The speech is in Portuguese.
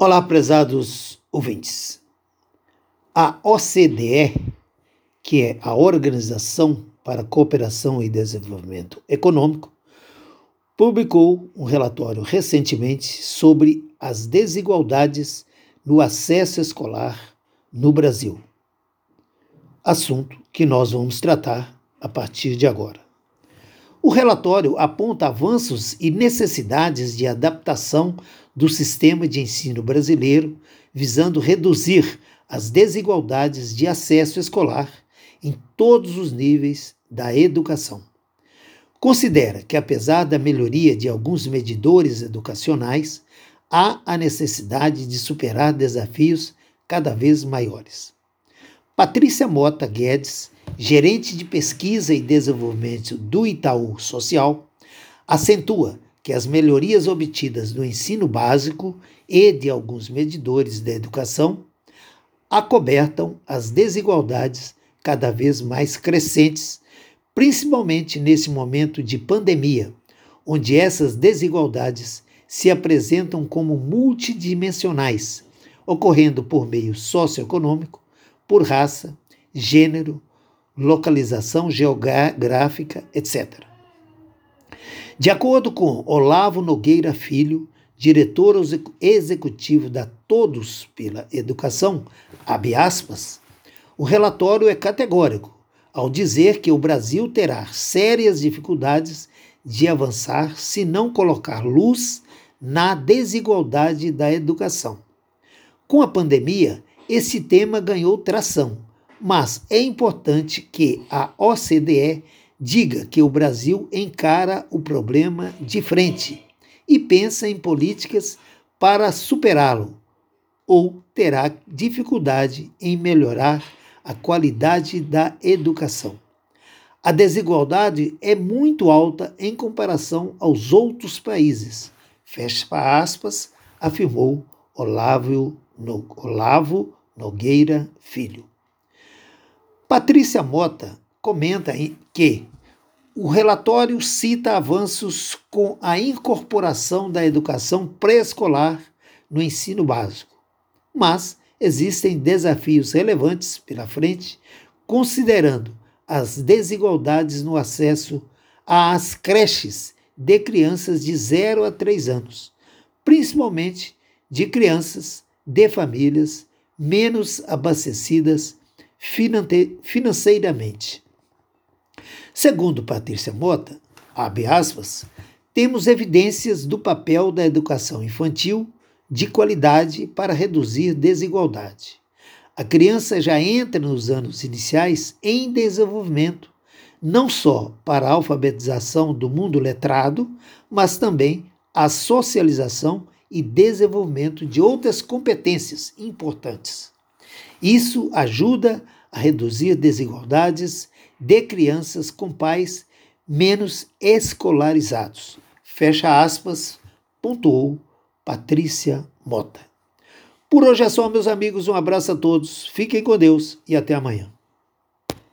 Olá, prezados ouvintes. A OCDE, que é a Organização para a Cooperação e Desenvolvimento Econômico, publicou um relatório recentemente sobre as desigualdades no acesso escolar no Brasil. Assunto que nós vamos tratar a partir de agora. O relatório aponta avanços e necessidades de adaptação do sistema de ensino brasileiro, visando reduzir as desigualdades de acesso escolar em todos os níveis da educação. Considera que, apesar da melhoria de alguns medidores educacionais, há a necessidade de superar desafios cada vez maiores. Patrícia Mota Guedes gerente de pesquisa e desenvolvimento do Itaú Social, acentua que as melhorias obtidas no ensino básico e de alguns medidores da educação acobertam as desigualdades cada vez mais crescentes, principalmente nesse momento de pandemia, onde essas desigualdades se apresentam como multidimensionais, ocorrendo por meio socioeconômico, por raça, gênero, localização geográfica, etc. De acordo com Olavo Nogueira Filho, diretor executivo da Todos pela Educação, abre aspas, o relatório é categórico ao dizer que o Brasil terá sérias dificuldades de avançar se não colocar luz na desigualdade da educação. Com a pandemia, esse tema ganhou tração mas é importante que a OCDE diga que o Brasil encara o problema de frente e pensa em políticas para superá-lo, ou terá dificuldade em melhorar a qualidade da educação. A desigualdade é muito alta em comparação aos outros países, fecha aspas, afirmou Olavo, Nogueira Filho. Patrícia Mota comenta que o relatório cita avanços com a incorporação da educação pré-escolar no ensino básico, mas existem desafios relevantes pela frente, considerando as desigualdades no acesso às creches de crianças de 0 a 3 anos, principalmente de crianças de famílias menos abastecidas financeiramente. Segundo Patrícia Mota, abre aspas, temos evidências do papel da educação infantil de qualidade para reduzir desigualdade. A criança já entra nos anos iniciais em desenvolvimento, não só para a alfabetização do mundo letrado, mas também a socialização e desenvolvimento de outras competências importantes. Isso ajuda a reduzir desigualdades de crianças com pais menos escolarizados. Fecha aspas, pontuou Patrícia Mota. Por hoje é só, meus amigos. Um abraço a todos, fiquem com Deus e até amanhã.